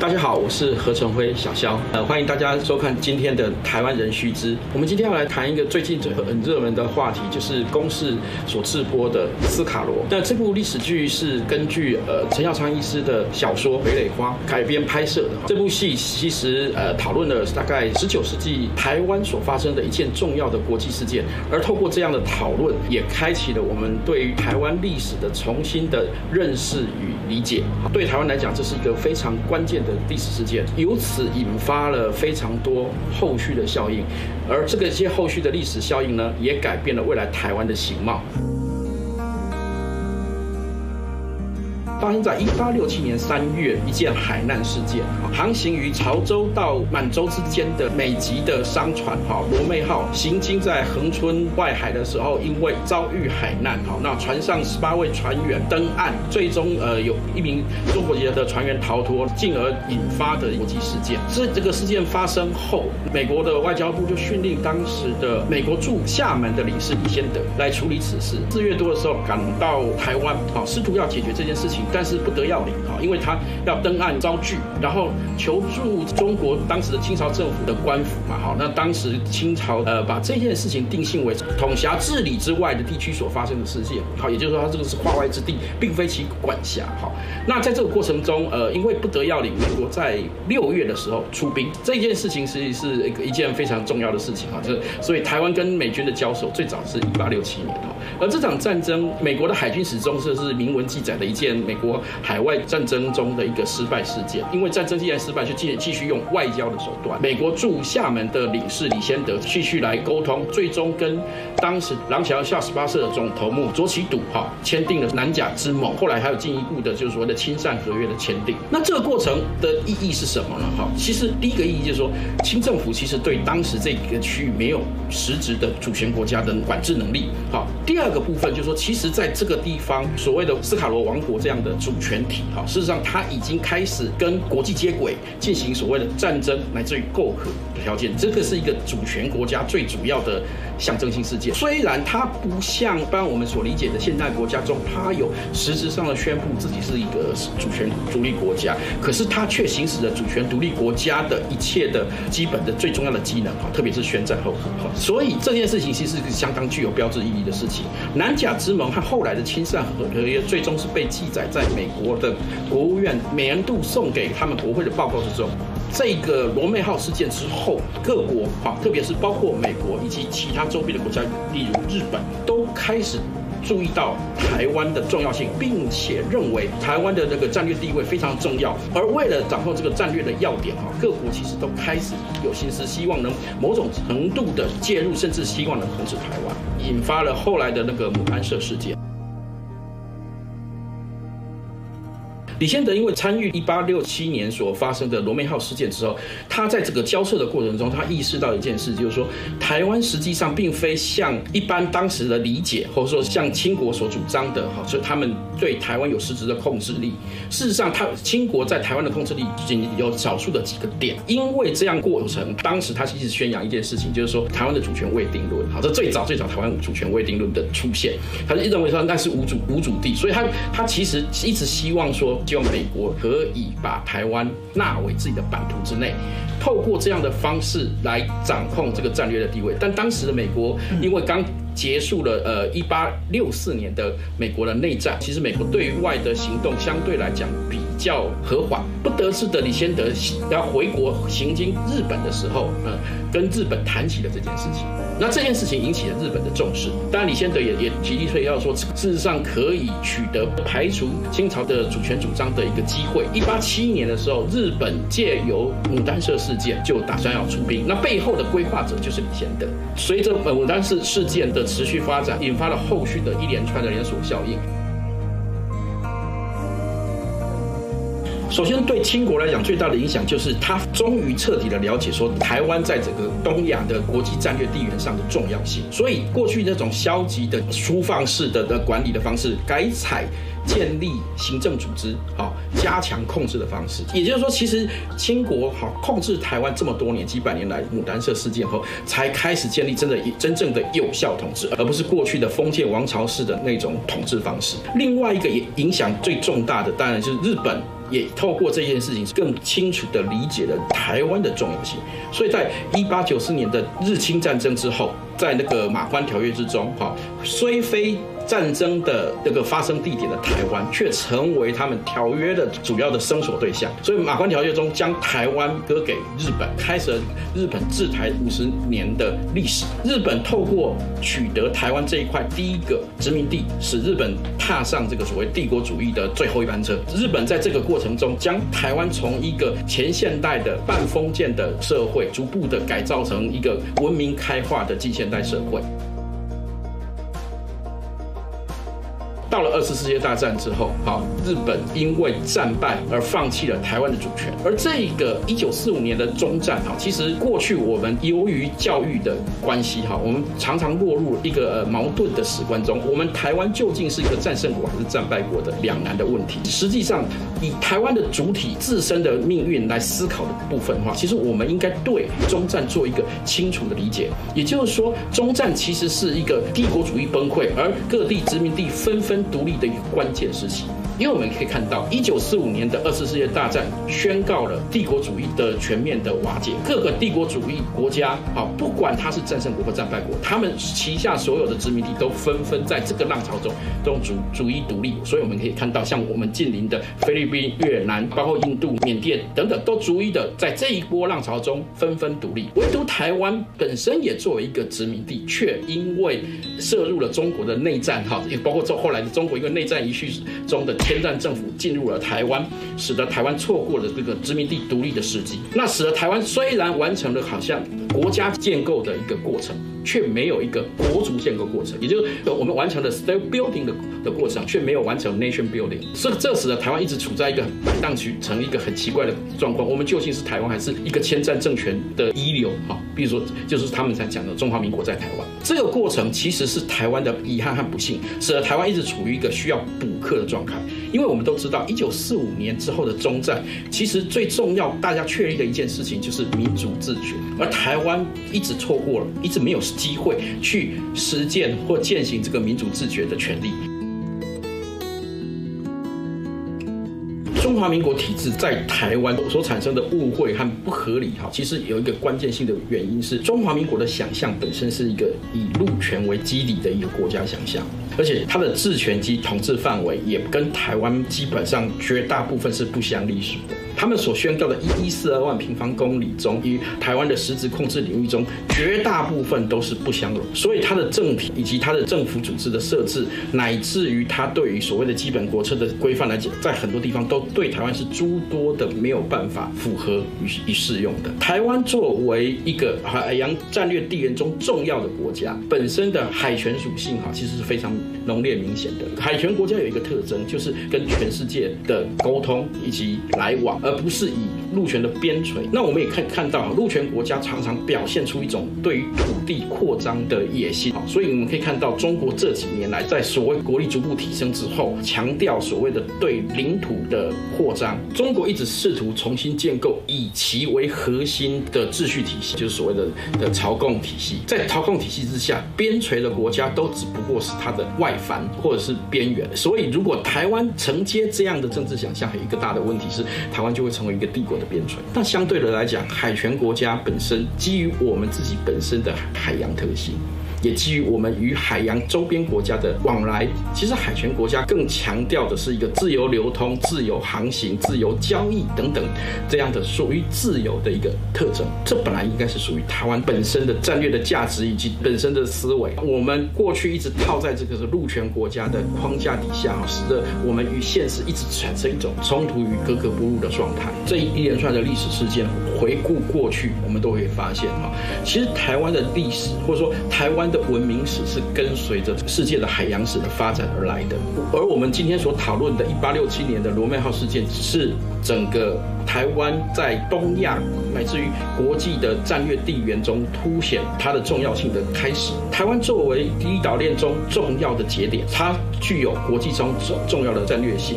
大家好，我是何成辉小肖，呃，欢迎大家收看今天的台湾人须知。我们今天要来谈一个最近很热门的话题，就是公视所制播的《斯卡罗》。那这部历史剧是根据呃陈耀昌医师的小说《傀儡花》改编拍摄的。这部戏其实呃讨论了大概十九世纪台湾所发生的一件重要的国际事件，而透过这样的讨论，也开启了我们对于台湾历史的重新的认识与理解。对台湾来讲，这是一个非常关键的。历史事件由此引发了非常多后续的效应，而这个些后续的历史效应呢，也改变了未来台湾的形貌。发生在一八六七年三月一件海难事件，航行于潮州到满洲之间的美籍的商船哈罗妹号行经在恒春外海的时候，因为遭遇海难，哈，那船上十八位船员登岸，最终呃有一名中国籍的船员逃脱，进而引发的国际事件。这这个事件发生后，美国的外交部就训令当时的美国驻厦门的领事李先德来处理此事。四月多的时候赶到台湾，好，试图要解决这件事情。但是不得要领哈，因为他要登岸遭拒，然后求助中国当时的清朝政府的官府嘛，好，那当时清朝呃把这件事情定性为统辖治理之外的地区所发生的事件，好，也就是说他这个是化外之地，并非其管辖，好，那在这个过程中，呃，因为不得要领，美国在六月的时候出兵，这件事情实际是一个一件非常重要的事情哈，就是所以台湾跟美军的交手最早是一八六七年哈，而这场战争，美国的海军史中这是明文记载的一件美。国海外战争中的一个失败事件，因为战争既然失败，就继继续用外交的手段。美国驻厦门的领事李先德继续来沟通，最终跟当时廊桥下十八社的总头目卓杞笃哈签订了南甲之盟。后来还有进一步的，就是所谓的亲善合约的签订。那这个过程的意义是什么呢？哈，其实第一个意义就是说，清政府其实对当时这个区域没有实质的主权国家的管制能力。好，第二个部分就是说，其实在这个地方所谓的斯卡罗王国这样的。主权体。哈，事实上它已经开始跟国际接轨，进行所谓的战争乃至于购和的条件，这个是一个主权国家最主要的象征性事件。虽然它不像一般我们所理解的现代国家中，它有实质上的宣布自己是一个主权独立国家，可是它却行使了主权独立国家的一切的基本的最重要的机能哈，特别是宣战后，所以这件事情其实是相当具有标志意义的事情。南甲之盟和后来的亲善合约，最终是被记载在。美国的国务院年度送给他们国会的报告之中，这个罗妹号事件之后，各国哈，特别是包括美国以及其他周边的国家，例如日本，都开始注意到台湾的重要性，并且认为台湾的这个战略地位非常重要。而为了掌控这个战略的要点哈，各国其实都开始有心思，希望能某种程度的介入，甚至希望能控制台湾，引发了后来的那个牡丹社事件。李先德因为参与一八六七年所发生的罗妹号事件之后，他在这个交涉的过程中，他意识到一件事，就是说台湾实际上并非像一般当时的理解，或者说像清国所主张的，哈，所以他们对台湾有实质的控制力。事实上，他清国在台湾的控制力仅有少数的几个点。因为这样过程，当时他一直宣扬一件事情，就是说台湾的主权未定论。好，这最早最早台湾主权未定论的出现，他就认为说那是无主无主地，所以他他其实一直希望说。希望美国可以把台湾纳为自己的版图之内，透过这样的方式来掌控这个战略的地位。但当时的美国因为刚结束了呃一八六四年的美国的内战，其实美国对外的行动相对来讲比较和缓。不得志的李先德要回国行经日本的时候，呃，跟日本谈起了这件事情。那这件事情引起了日本的重视，当然李先德也也极力推要说，事实上可以取得排除清朝的主权主张的一个机会。一八七一年的时候，日本借由牡丹社事件就打算要出兵，那背后的规划者就是李先德。随着牡丹社事件的持续发展，引发了后续的一连串的连锁效应。首先，对清国来讲，最大的影响就是他终于彻底的了解说台湾在整个东亚的国际战略地缘上的重要性。所以，过去那种消极的疏放式的的管理的方式，改采建立行政组织，好加强控制的方式。也就是说，其实清国好控制台湾这么多年，几百年来，牡丹社事件后才开始建立真的真正的有效统治，而不是过去的封建王朝式的那种统治方式。另外一个也影响最重大的，当然就是日本。也透过这件事情，更清楚地理解了台湾的重要性。所以在一八九四年的日清战争之后，在那个马关条约之中，哈，虽非战争的这个发生地点的台湾，却成为他们条约的主要的生索对象。所以马关条约中将台湾割给日本，开始了日本治台五十年的历史。日本透过取得台湾这一块第一个殖民地，使日本踏上这个所谓帝国主义的最后一班车。日本在这个过程中，将台湾从一个前现代的半封建的社会，逐步的改造成一个文明开化的近现代社会。到了二次世界大战之后，好，日本因为战败而放弃了台湾的主权。而这个一九四五年的中战，哈，其实过去我们由于教育的关系，哈，我们常常落入一个矛盾的史观中。我们台湾究竟是一个战胜国还是战败国的两难的问题。实际上，以台湾的主体自身的命运来思考的部分的话，其实我们应该对中战做一个清楚的理解。也就是说，中战其实是一个帝国主义崩溃，而各地殖民地纷纷。独立的一个关键时期，因为我们可以看到，一九四五年的二次世界大战宣告了帝国主义的全面的瓦解，各个帝国主义国家，好，不管他是战胜国或战败国，他们旗下所有的殖民地都纷纷在这个浪潮中都逐逐一独立。所以我们可以看到，像我们近邻的菲律宾、越南，包括印度、缅甸等等，都逐一的在这一波浪潮中纷纷独立。唯独台湾本身也作为一个殖民地，却因为涉入了中国的内战，哈，也包括这后来的。中国一个内战遗绪中的天战政府进入了台湾，使得台湾错过了这个殖民地独立的时机。那使得台湾虽然完成了好像国家建构的一个过程。却没有一个国族建构过程，也就是我们完成了 state building 的的过程，却没有完成 nation building。所以这使得台湾一直处在一个很荡区，成一个很奇怪的状况。我们究竟是台湾，还是一个牵战政权的遗留？哈，比如说，就是他们才讲的中华民国在台湾。这个过程其实是台湾的遗憾和不幸，使得台湾一直处于一个需要补课的状态。因为我们都知道，一九四五年之后的中战，其实最重要大家确立的一件事情就是民主自决，而台湾一直错过了，一直没有。机会去实践或践行这个民主自决的权利。中华民国体制在台湾所产生的误会和不合理，哈，其实有一个关键性的原因是中华民国的想象本身是一个以陆权为基底的一个国家想象，而且它的治权及统治范围也跟台湾基本上绝大部分是不相隶属的。他们所宣告的一一四二万平方公里中，与台湾的实质控制领域中，绝大部分都是不相容。所以，它的政体以及它的政府组织的设置，乃至于它对于所谓的基本国策的规范来讲，在很多地方都对台湾是诸多的没有办法符合与与适用的。台湾作为一个海洋战略地缘中重要的国家，本身的海权属性哈，其实是非常浓烈明显的。海权国家有一个特征，就是跟全世界的沟通以及来往。而不是以陆权的边陲，那我们也可以看到，陆权国家常常表现出一种对于土地扩张的野心。啊，所以我们可以看到，中国这几年来在所谓国力逐步提升之后，强调所谓的对领土的扩张。中国一直试图重新建构以其为核心的秩序体系，就是所谓的的朝贡体系。在朝贡体系之下，边陲的国家都只不过是它的外藩或者是边缘。所以，如果台湾承接这样的政治想象，还有一个大的问题是，台湾就会成为一个帝国的边陲。但相对的来讲，海权国家本身基于我们自己本身的海洋特性。也基于我们与海洋周边国家的往来，其实海权国家更强调的是一个自由流通、自由航行、自由交易等等这样的属于自由的一个特征。这本来应该是属于台湾本身的战略的价值以及本身的思维。我们过去一直套在这个是陆权国家的框架底下，使得我们与现实一直产生一种冲突与格格不入的状态。这一连串的历史事件回顾过去，我们都会发现哈，其实台湾的历史或者说台湾。的文明史是跟随着世界的海洋史的发展而来的，而我们今天所讨论的1867年的罗妹号事件，是整个台湾在东亚乃至于国际的战略地缘中凸显它的重要性的开始。台湾作为第一岛链中重要的节点，它具有国际中重重要的战略性。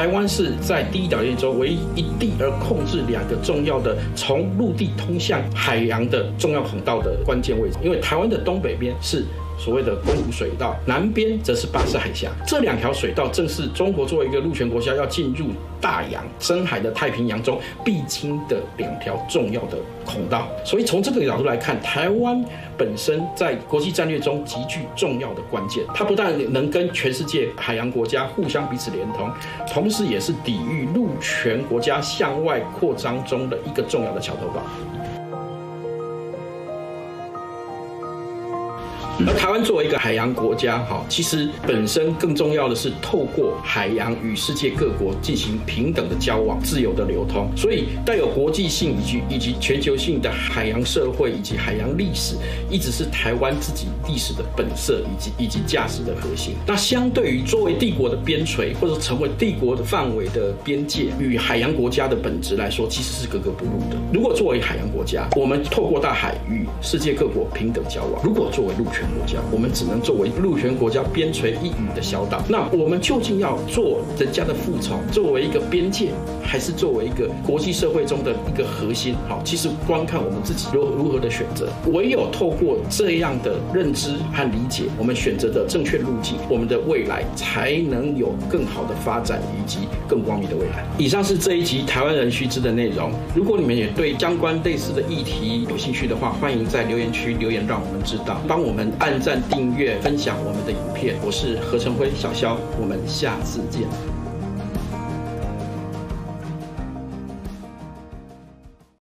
台湾是在第一岛链中唯一一地而控制两个重要的从陆地通向海洋的重要航道的关键位置，因为台湾的东北边是所谓的宫古水道，南边则是巴士海峡。这两条水道正是中国作为一个陆权国家要进入大洋、深海的太平洋中必经的两条重要的孔道。所以从这个角度来看，台湾本身在国际战略中极具重要的关键。它不但能跟全世界海洋国家互相彼此连通，同时也是抵御陆权国家向外扩张中的一个重要的桥头堡。而台湾作为一个海洋国家，哈，其实本身更重要的是透过海洋与世界各国进行平等的交往、自由的流通，所以带有国际性以及以及全球性的海洋社会以及海洋历史，一直是台湾自己历史的本色以及以及价值的核心。那相对于作为帝国的边陲或者成为帝国的范围的边界，与海洋国家的本质来说，其实是格格不入的。如果作为海洋国家，我们透过大海与世界各国平等交往；如果作为陆权，国家，我们只能作为陆权国家边陲一隅的小岛。那我们究竟要做人家的附从，作为一个边界，还是作为一个国际社会中的一个核心？好，其实观看我们自己如如何的选择。唯有透过这样的认知和理解，我们选择的正确路径，我们的未来才能有更好的发展以及更光明的未来。以上是这一集台湾人须知的内容。如果你们也对相关类似的议题有兴趣的话，欢迎在留言区留言，让我们知道，帮我们。按赞、订阅、分享我们的影片，我是何成辉，小肖，我们下次见。